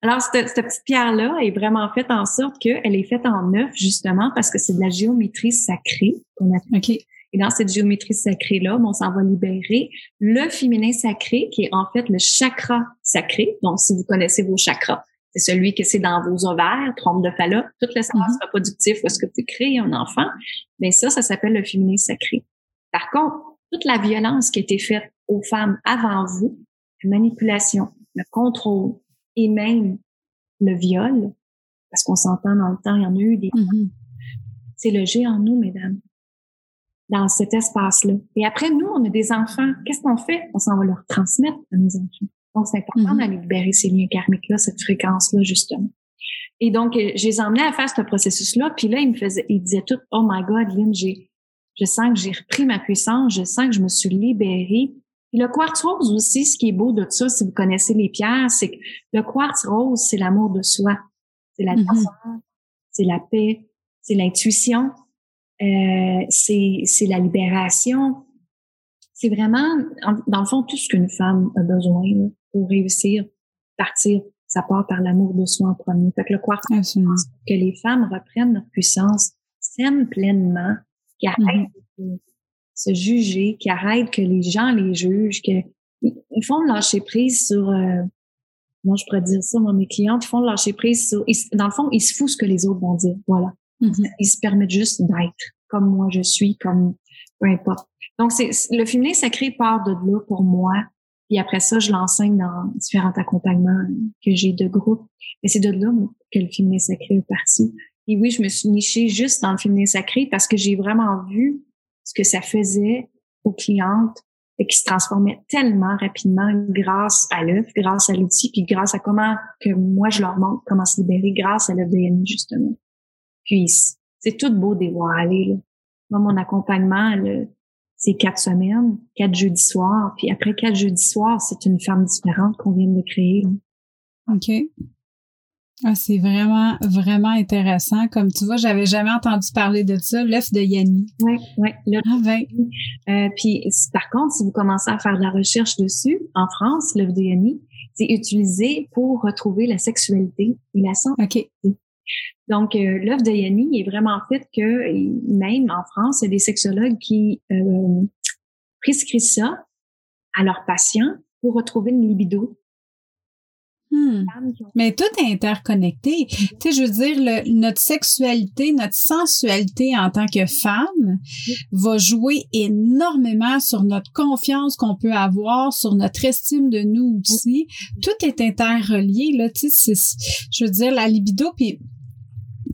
Alors, cette, cette petite pierre-là est vraiment faite en sorte qu'elle est faite en neuf, justement, parce que c'est de la géométrie sacrée qu'on appelle. OK. Et dans cette géométrie sacrée-là, on s'en va libérer le féminin sacré, qui est en fait le chakra sacré. Donc, si vous connaissez vos chakras, c'est celui que c'est dans vos ovaires, trompe de Fallot, tout l'espace mm reproductif où est-ce que tu crées un enfant? Mais ça, ça s'appelle le féminin sacré. Par contre, toute la violence qui a été faite aux femmes avant vous, la manipulation, le contrôle et même le viol, parce qu'on s'entend dans le temps, il y en a eu des... Mm C'est logé en nous, mesdames dans cet espace-là. Et après, nous, on a des enfants. Qu'est-ce qu'on fait? On s'en va leur transmettre à nos enfants. Donc, c'est important mm-hmm. d'aller libérer ces liens karmiques-là, cette fréquence-là, justement. Et donc, euh, je les emmenais à faire ce processus-là. Puis là, ils me faisaient, ils disaient tout, oh my God, Lynn, j'ai, je sens que j'ai repris ma puissance, je sens que je me suis libérée. Puis le quartz rose aussi, ce qui est beau de ça, si vous connaissez les pierres, c'est que le quartz rose, c'est l'amour de soi. C'est la mm c'est la paix, c'est l'intuition, euh, c'est la libération. C'est vraiment, dans le fond, tout ce qu'une femme a besoin pour réussir, partir. Ça part par l'amour de soi en premier. Fait que le quartz, que les femmes reprennent leur puissance, s'aiment pleinement, qui arrêtent de se juger, qui arrêtent que les gens les jugent, que ils font lâcher prise sur euh, moi je pourrais dire ça, moi, mes clients font lâcher prise sur, dans le fond, ils se foutent ce que les autres vont dire. Voilà. Mm-hmm. Ils se permettent juste d'être comme moi je suis, comme peu importe. Donc, c'est le féminin sacré part de là pour moi. Puis après ça, je l'enseigne dans différents accompagnements que j'ai de groupe. Et c'est de là que le féminin sacré est parti. Et oui, je me suis nichée juste dans le féminin sacré parce que j'ai vraiment vu ce que ça faisait aux clientes et qui se transformaient tellement rapidement grâce à l'œuf, grâce à l'outil, puis grâce à comment que moi je leur montre comment se libérer grâce à l'EDN justement. Puis c'est tout beau voir aller. Moi, mon accompagnement, c'est quatre semaines, quatre jeudis soirs. Puis après quatre jeudis soirs, c'est une femme différente qu'on vient de créer. OK. Ah, c'est vraiment, vraiment intéressant. Comme tu vois, j'avais jamais entendu parler de ça, l'œuf de Yanni. Oui, oui. Ah, ben. euh, puis, par contre, si vous commencez à faire de la recherche dessus, en France, l'œuf de Yanni, c'est utilisé pour retrouver la sexualité et la santé. OK. Donc, euh, l'œuvre de Yanni est vraiment fait que, même en France, il y a des sexologues qui euh, prescrivent ça à leurs patients pour retrouver une libido. Hmm. Mais tout est interconnecté. Tu sais, je veux dire, notre sexualité, notre sensualité en tant que femme va jouer énormément sur notre confiance qu'on peut avoir, sur notre estime de nous aussi. Tout est interrelié, là. Tu sais, je veux dire, la libido, puis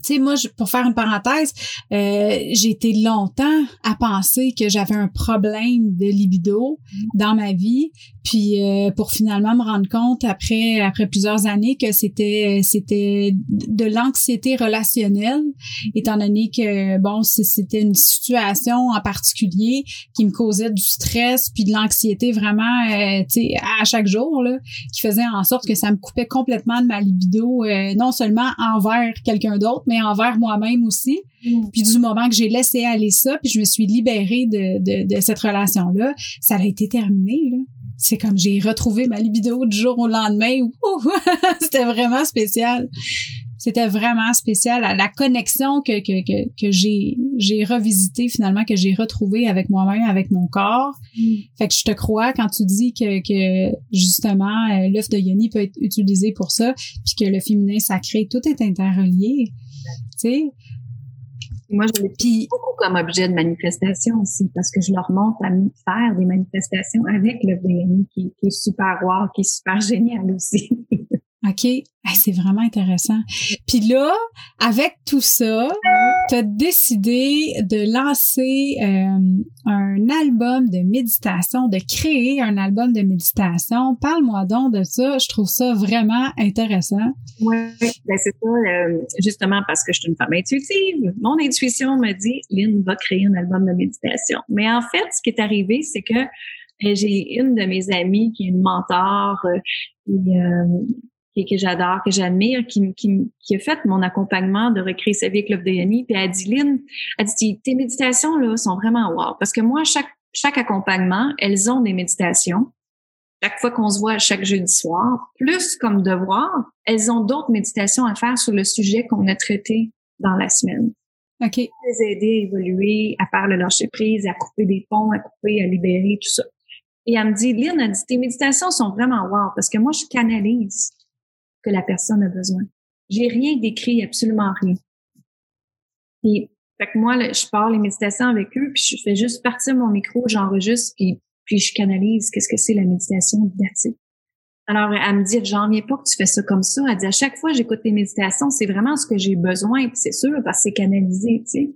tu sais, moi, pour faire une parenthèse, euh, j'ai été longtemps à penser que j'avais un problème de libido dans ma vie, puis euh, pour finalement me rendre compte après après plusieurs années que c'était c'était de l'anxiété relationnelle, étant donné que bon c'était une situation en particulier qui me causait du stress puis de l'anxiété vraiment, euh, tu sais, à chaque jour là, qui faisait en sorte que ça me coupait complètement de ma libido, non seulement envers quelqu'un d'autre mais envers moi-même aussi. Mm. Puis du moment que j'ai laissé aller ça, puis je me suis libérée de, de, cette relation-là, ça a été terminé. Là. C'est comme j'ai retrouvé ma libido du jour au lendemain. C'était vraiment spécial. C'était vraiment spécial. La connexion que, que, que, que j'ai, j'ai revisité finalement, que j'ai retrouvé avec moi-même, avec mon corps. Mm. Fait que je te crois quand tu dis que, que justement, euh, l'œuf de Yoni peut être utilisé pour ça, puis que le féminin sacré, tout est interrelié. Sais? Moi, je l'ai beaucoup comme objet de manifestation aussi, parce que je leur montre à faire des manifestations avec le VNI qui, qui est super wow, qui est super génial aussi. OK? c'est vraiment intéressant. Puis là, avec tout ça, tu as décidé de lancer euh, un album de méditation, de créer un album de méditation. Parle-moi donc de ça. Je trouve ça vraiment intéressant. Oui, ben c'est ça. Euh, justement parce que je suis une femme intuitive. Mon intuition me dit, Lynn va créer un album de méditation. Mais en fait, ce qui est arrivé, c'est que euh, j'ai une de mes amies qui est une mentor, qui, que j'adore, que j'admire, qui, qui, qui, a fait mon accompagnement de recréer sa vie avec Love de Yanni. Puis elle dit, Lynn, elle dit, tes méditations là sont vraiment wow. Parce que moi, chaque, chaque accompagnement, elles ont des méditations. Chaque fois qu'on se voit chaque jeudi soir, plus comme devoir, elles ont d'autres méditations à faire sur le sujet qu'on a traité dans la semaine. OK. Les aider à évoluer, à faire le lâcher prise, à couper des ponts, à couper, à libérer, tout ça. Et elle me dit, Lynn, elle dit, tes méditations sont vraiment wow parce que moi, je canalise que la personne a besoin. J'ai rien décrit, absolument rien. Puis, fait que moi, je parle les méditations avec eux, puis je fais juste partir mon micro, j'enregistre, puis, puis je canalise qu'est-ce que c'est la méditation didactique. Alors, elle me dit, j'en viens pas que tu fais ça comme ça. Elle dit, à chaque fois j'écoute tes méditations, c'est vraiment ce que j'ai besoin, puis c'est sûr, parce que c'est canalisé, tu sais.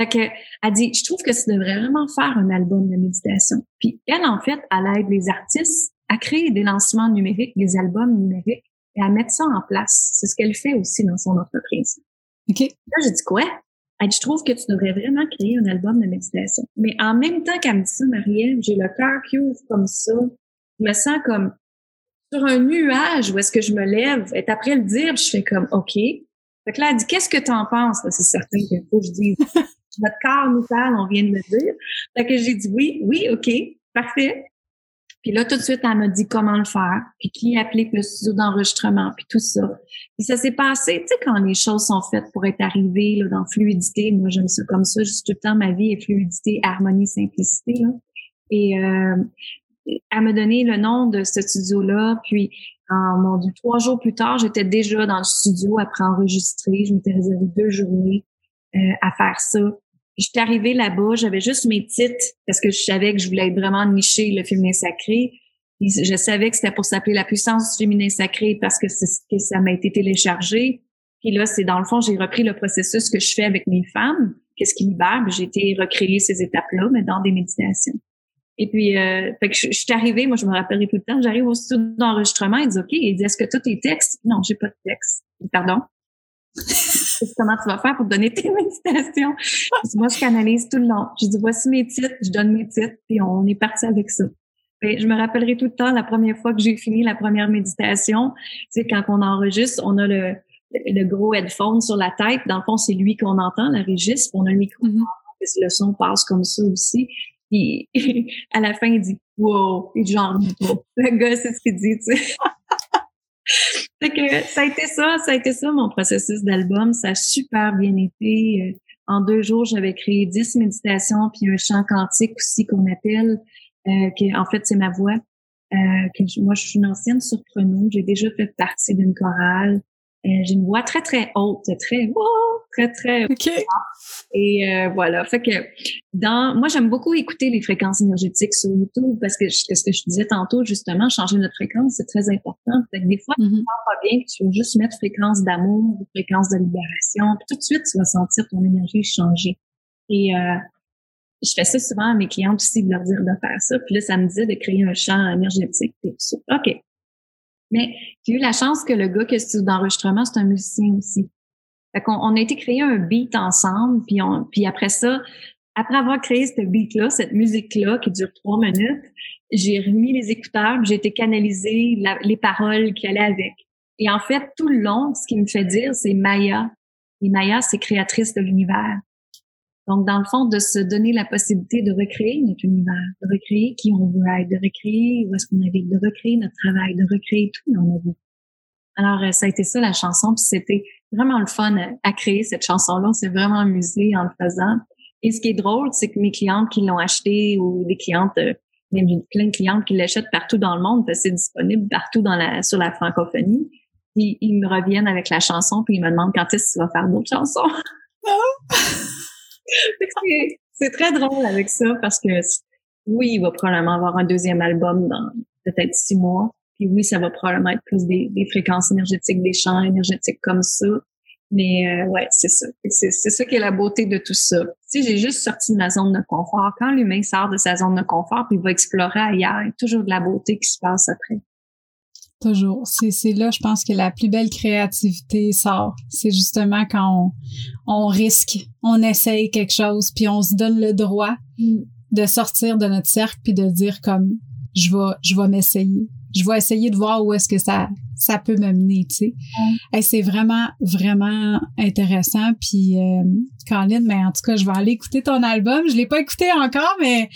Fait que, elle dit, je trouve que tu devrais vraiment faire un album de méditation. Puis elle, en fait, elle aide les artistes à créer des lancements numériques, des albums numériques et à mettre ça en place. C'est ce qu'elle fait aussi dans son entreprise. OK. Là, j'ai dit quoi? Elle dit, je trouve que tu devrais vraiment créer un album de méditation. Mais en même temps qu'elle me dit ça, Marielle, j'ai le cœur qui ouvre comme ça. Je me sens comme sur un nuage où est-ce que je me lève. Et après le dire, je fais comme, OK. Fait que là, elle dit, qu'est-ce que tu en penses? C'est certain qu'il faut que je dise. Notre corps nous parle, on vient de me dire. Fait que j'ai dit oui, oui, OK, parfait. Puis là, tout de suite, elle m'a dit comment le faire, puis qui applique le studio d'enregistrement, puis tout ça. Puis ça s'est passé, tu sais, quand les choses sont faites pour être arrivées là, dans fluidité. Moi, j'aime ça comme ça. Juste tout le temps, ma vie est fluidité, harmonie, simplicité. Là. Et euh, elle m'a donné le nom de ce studio-là. Puis, en, mon Dieu, trois jours plus tard, j'étais déjà dans le studio après enregistrer. Je m'étais réservé deux journées euh, à faire ça. Je suis arrivée là-bas, j'avais juste mes titres parce que je savais que je voulais être vraiment nicher le féminin sacré. je savais que c'était pour s'appeler la puissance du féminin sacré parce que ça m'a été téléchargé. Puis là, c'est dans le fond, j'ai repris le processus que je fais avec mes femmes, qu'est-ce qui libère. J'ai été recréer ces étapes-là, mais dans des méditations. Et puis, euh, fait que je, suis arrivée, moi je me rappellerai tout le temps, j'arrive au studio d'enregistrement, il dit OK, il dit Est-ce que tout est texte? Non, j'ai pas de texte. Pardon? Comment tu vas faire pour donner tes méditations? moi, je canalise tout le long. Je dis, voici mes titres, je donne mes titres, puis on est parti avec ça. Et je me rappellerai tout le temps la première fois que j'ai fini la première méditation. Tu sais, quand on enregistre, on a le, le gros headphone sur la tête. Dans le fond, c'est lui qu'on entend, la registre. On a le micro. Mm Le son passe comme ça aussi. Puis à la fin, il dit Wow! Et genre, le gars, c'est ce qu'il dit, tu sais. Fait que ça a été ça, ça a été ça mon processus d'album. Ça a super bien été. Euh, en deux jours, j'avais créé dix méditations puis un chant quantique aussi qu'on appelle, euh, qui en fait c'est ma voix. Euh, que moi, je suis une ancienne surprenante. J'ai déjà fait partie d'une chorale. Euh, j'ai une voix très très haute, très très très okay. et euh, voilà. Fait que dans moi j'aime beaucoup écouter les fréquences énergétiques sur YouTube parce que ce que je disais tantôt justement changer notre fréquence c'est très important. Fait que des fois mm -hmm. tu ne pas bien tu vas juste mettre fréquence d'amour fréquence de libération puis tout de suite tu vas sentir ton énergie changer. Et euh, je fais ça souvent à mes clientes aussi de leur dire de faire ça. Puis là ça me dit de créer un champ énergétique et tout ça. Ok mais j'ai eu la chance que le gars qui est d'enregistrement, c'est un musicien aussi. Fait qu'on on a été créer un beat ensemble, puis, on, puis après ça, après avoir créé ce beat-là, cette musique-là qui dure trois minutes, j'ai remis les écouteurs, j'ai été canaliser les paroles qui allaient avec. Et en fait, tout le long, ce qui me fait dire, c'est Maya. Et Maya, c'est créatrice de l'univers. Donc, dans le fond, de se donner la possibilité de recréer notre univers, de recréer qui on veut être, de recréer où est-ce qu'on habite, de recréer notre travail, de recréer tout dans notre vie. Alors, euh, ça a été ça la chanson, puis c'était vraiment le fun à, créer cette chanson-là. On s'est vraiment amusé en le faisant. Et ce qui est drôle, c'est que mes clientes qui l'ont acheté ou des clientes, euh, même plein de clientes qui l'achètent partout dans le monde, parce que c'est disponible partout dans la, sur la francophonie. Puis ils me reviennent avec la chanson, puis ils me demandent quand est-ce que tu vas faire d'autres chansons. C'est très drôle avec ça parce que oui, il va probablement avoir un deuxième album dans peut-être six mois. Puis oui, ça va probablement être plus des, fréquences énergétiques, des champs énergétiques comme ça. Mais euh, ouais, c'est ça. C'est, ça qui est la beauté de tout ça. Sais, j'ai juste sorti de ma zone de confort. Quand l'humain sort de sa zone de confort, puis il va explorer ailleurs, il y a toujours de la beauté qui se passe après. Toujours. C'est là, je pense que la plus belle créativité sort. C'est justement quand on, on, risque, on essaye quelque chose, puis on se donne le droit mm. de sortir de notre cercle, puis de dire comme je vais, je vais m'essayer. Je vais essayer de voir où est-ce que ça, ça peut m'amener, tu sais. Mm. c'est vraiment, vraiment intéressant. Puis, euh, Caroline, mais en tout cas, je vais aller écouter ton album. Je l'ai pas écouté encore, mais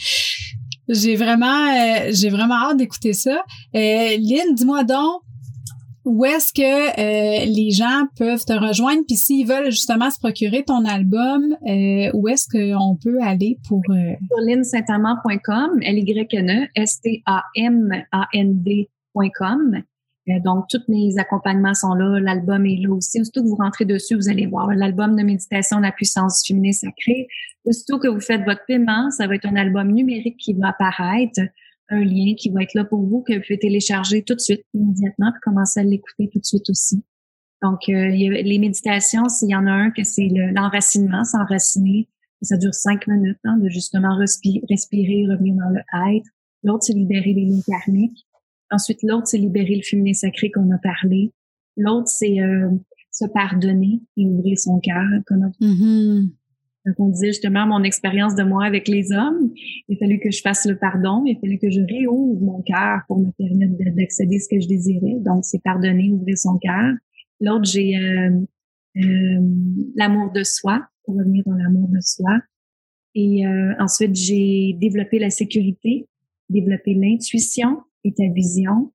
j'ai vraiment, euh, j'ai vraiment hâte d'écouter ça. Euh, Lynn, dis-moi donc, où est-ce que euh, les gens peuvent te rejoindre? Puis s'ils veulent justement se procurer ton album, euh, où est-ce qu'on peut aller pour... Euh... Sur L-Y-N-E, S-T-A-M-A-N-D.com. Euh, donc, tous mes accompagnements sont là. L'album est là aussi. Surtout que vous rentrez dessus, vous allez voir l'album de méditation La puissance féminine sacrée. Aussitôt que vous faites votre paiement, ça va être un album numérique qui va apparaître, un lien qui va être là pour vous, que vous pouvez télécharger tout de suite, immédiatement, puis commencer à l'écouter tout de suite aussi. Donc, euh, les méditations, s'il y en a un que c'est l'enracinement, s'enraciner. Ça dure cinq minutes, hein, de justement respirer, respirer, revenir dans le être. L'autre, c'est libérer les lignes karmiques. Ensuite, l'autre, c'est libérer le féminin sacré qu'on a parlé. L'autre, c'est euh, se pardonner et ouvrir son cœur. Comme mm-hmm. on disait justement mon expérience de moi avec les hommes, il a fallu que je fasse le pardon, il a fallu que je réouvre mon cœur pour me permettre d'accéder à ce que je désirais. Donc, c'est pardonner, ouvrir son cœur. L'autre, j'ai euh, euh, l'amour de soi, pour revenir dans l'amour de soi. Et ensuite, j'ai développé la sécurité, développé l'intuition, et ta vision.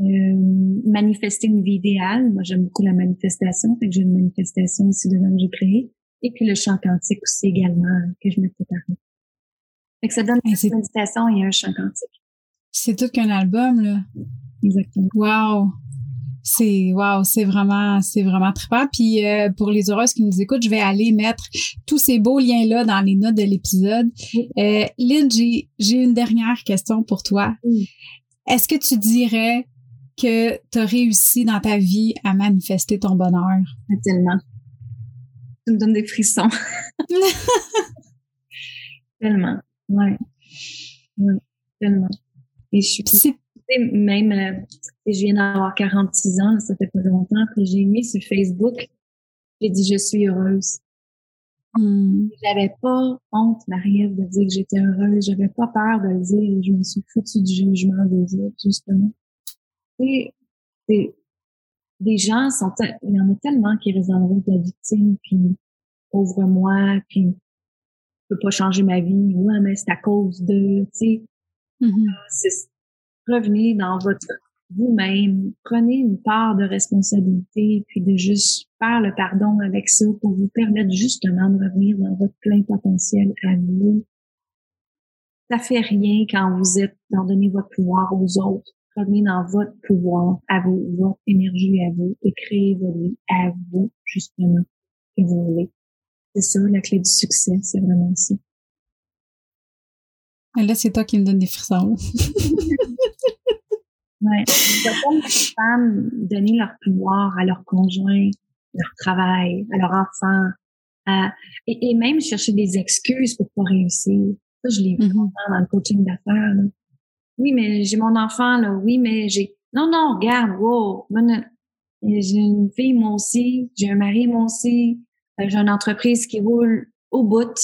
Euh, manifester une vie idéale. Moi, j'aime beaucoup la manifestation, fait que j'ai une manifestation aussi de que j'ai créé. Et puis le chant quantique aussi également, que je me préparais. Fait que ça donne une méditation et un chant quantique. C'est tout qu'un album, là. Exactement. Wow! C'est wow, c'est vraiment c'est vraiment trippant. Puis euh, pour les heureuses qui nous écoutent, je vais aller mettre tous ces beaux liens là dans les notes de l'épisode. Euh, Lynn, j'ai j'ai une dernière question pour toi. Est-ce que tu dirais que tu as réussi dans ta vie à manifester ton bonheur? Tellement. Tu me donnes des frissons. tellement. Ouais. ouais. Tellement. Et je suis même, euh, je viens d'avoir 46 ans, ça fait pas longtemps, que j'ai mis sur Facebook, j'ai dit je suis heureuse. Hmm. J'avais pas honte, Marie-Ève, de dire que j'étais heureuse. J'avais pas peur de le dire. Je me suis foutue du jugement des autres, justement. Et, des gens sont, il y en a tellement qui réservent de la victime, puis pauvre moi, puis je peux pas changer ma vie. Ouais, mais c'est à cause de, tu sais. C'est revenir dans votre vous-même, prenez une part de responsabilité, puis de juste faire le pardon avec ça pour vous permettre justement de revenir dans votre plein potentiel à vous. Ça fait rien quand vous êtes dans donner votre pouvoir aux autres. Revenez dans votre pouvoir à vous, votre énergie à vous et créez votre vie à vous, justement, que vous voulez. C'est ça, la clé du succès, c'est vraiment ça. Là, c'est toi qui me donne des frissons. ouais. Les femmes donner leur pouvoir à leur conjoint, leur travail, à leur enfant, et, même chercher des excuses pour pas réussir. Ça, je l'ai vu mm-hmm. dans le coaching d'affaires. Oui, mais j'ai mon enfant, là. Oui, mais j'ai... Non, non, regarde, wow. J'ai une fille, moi aussi. J'ai un mari, moi aussi. Euh, j'ai une entreprise qui roule au bout.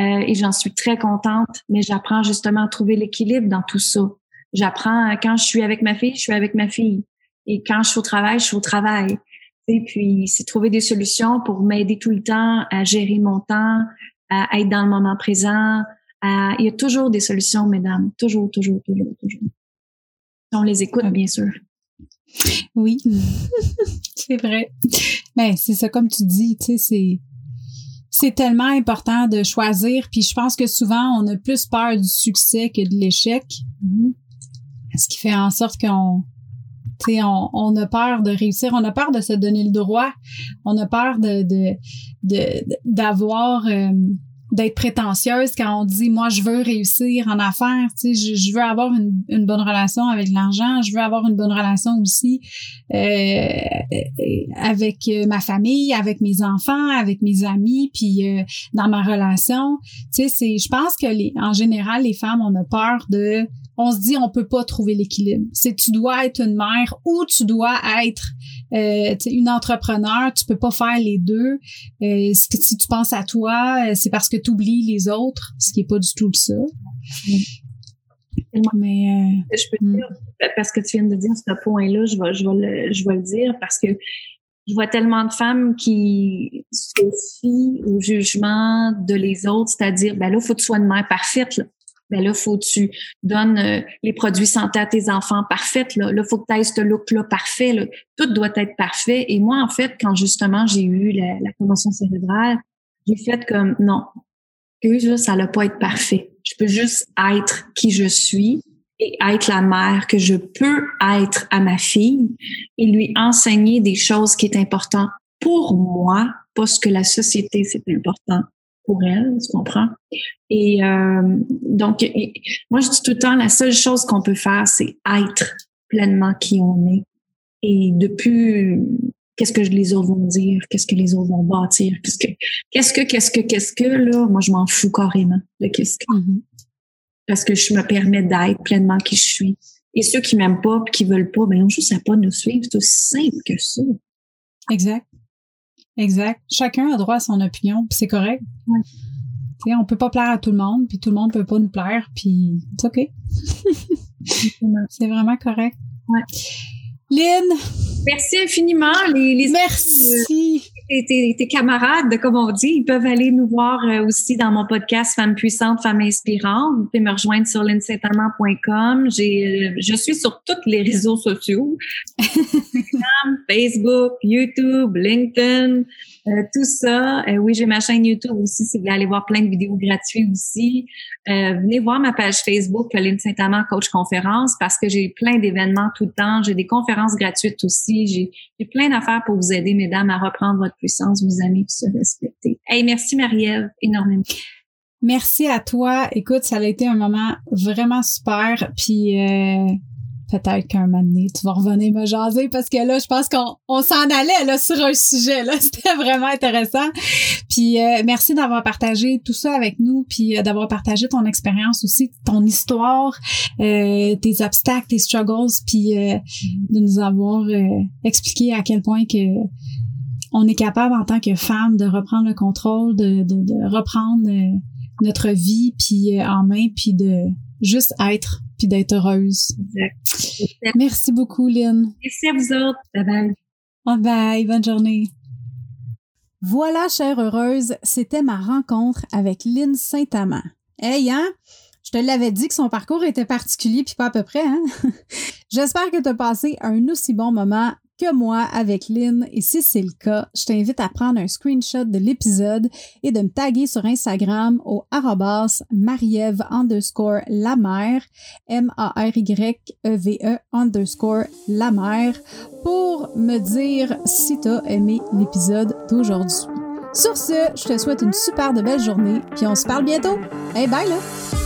Euh, et j'en suis très contente, mais j'apprends justement à trouver l'équilibre dans tout ça. J'apprends quand je suis avec ma fille, je suis avec ma fille. Et quand je suis au travail, je suis au travail. Et puis, c'est trouver des solutions pour m'aider tout le temps à gérer mon temps, à être dans le moment présent. Il y a toujours des solutions, mesdames. Toujours, toujours, toujours, toujours. On les écoute, bien sûr. Oui, c'est vrai. Mais ben, c'est ça, comme tu dis, tu sais, c'est c'est tellement important de choisir. Puis je pense que souvent, on a plus peur du succès que de l'échec. Mm-hmm. Ce qui fait en sorte qu'on on, on a peur de réussir, on a peur de se donner le droit, on a peur de d'avoir euh, d'être prétentieuse quand on dit moi je veux réussir en affaires, tu sais, je, veux avoir une, une, bonne relation avec l'argent, je veux avoir une bonne relation aussi euh, avec ma famille, avec mes enfants, avec mes amis, puis euh, dans ma relation, tu sais, c'est, je pense que les, en général les femmes on a peur de on se dit on peut pas trouver l'équilibre. C'est tu dois être une mère ou tu dois être euh, une entrepreneur, tu peux pas faire les deux. Euh, si tu penses à toi, euh, c'est parce que tu oublies les autres, ce qui est pas du tout ça. Mais euh, je peux hmm. dire parce que tu viens de dire ce point-là, je vais je vais le je vais le dire parce que je vois tellement de femmes qui se fient au jugement de les autres, c'est-à-dire ben là faut que tu sois une mère parfaite. Là ben là, faut que tu donnes euh, les produits santé à tes enfants parfaits. Là, là faut que tu aies ce look-là parfait. Là. Tout doit être parfait. Et moi, en fait, quand justement j'ai eu la, la convention cérébrale, j'ai fait comme non, que ça n'a pas être parfait. Je peux juste être qui je suis et être la mère que je peux être à ma fille et lui enseigner des choses qui est important pour moi, pas ce que la société c'est important pour elle, tu comprends? Et euh, donc, moi, je dis tout le temps, la seule chose qu'on peut faire, c'est être pleinement qui on est. Et depuis, qu'est-ce que les autres vont dire, qu'est-ce que les autres vont bâtir, qu'est-ce que, qu'est-ce que, qu'est-ce que, qu'est-ce que, là, moi, je m'en fous carrément de qu'est-ce que. Mm-hmm. Parce que je me permets d'être pleinement qui je suis. Et ceux qui m'aiment pas, qui veulent pas, ben, ils ont juste à pas nous suivre. C'est aussi simple que ça. Exact. Exact. Chacun a droit à son opinion, puis c'est correct. Ouais. T'sais, on peut pas plaire à tout le monde, puis tout le monde peut pas nous plaire, puis c'est OK. c'est vraiment correct. Ouais. Lynn! Merci infiniment. Les, les Merci. Euh, tes, tes, camarades, comme on dit, ils peuvent aller nous voir euh, aussi dans mon podcast Femmes puissantes, Femmes inspirantes. Vous pouvez me rejoindre sur linsaintamant.com. J'ai, euh, je suis sur tous les réseaux sociaux. Facebook, YouTube, LinkedIn. Euh, tout ça. Euh, oui, j'ai ma chaîne YouTube aussi si vous voulez aller voir plein de vidéos gratuites aussi. Euh, venez voir ma page Facebook, Pauline Saint-Amand Coach Conférence, parce que j'ai plein d'événements tout le temps. J'ai des conférences gratuites aussi. J'ai plein d'affaires pour vous aider, mesdames, à reprendre votre puissance, vous aimer, puis se respecter. Hey, merci Marie-Ève, énormément. Merci à toi. Écoute, ça a été un moment vraiment super. Puis peut-être qu'un moment tu vas revenir me jaser parce que là, je pense qu'on on, s'en allait là sur un sujet là, c'était vraiment intéressant. Puis euh, merci d'avoir partagé tout ça avec nous, puis euh, d'avoir partagé ton expérience aussi, ton histoire, euh, tes obstacles, tes struggles, puis de nous avoir expliqué à quel point que on est capable en tant que femme de reprendre le contrôle, de, de, de reprendre notre vie puis en main, puis de juste être puis d'être heureuse. Exact. Merci beaucoup, Lynn. Merci à vous autres. Bye bye. Bye bye. Bonne journée. Voilà, chère heureuse, c'était ma rencontre avec Lynn Saint-Amand. Hey, hein? Je Je te l'avais dit que son parcours était particulier, puis pas à peu près, hein? J'espère que tu as passé un aussi bon moment moi avec Lynn et si c'est le cas, je t'invite à prendre un screenshot de l'épisode et de me taguer sur Instagram au arrobas mariève underscore la mère, M-A-R-Y-E-V-E e underscore la mère pour me dire si t'as aimé l'épisode d'aujourd'hui. Sur ce, je te souhaite une super de belle journée, puis on se parle bientôt. Hey, bye là!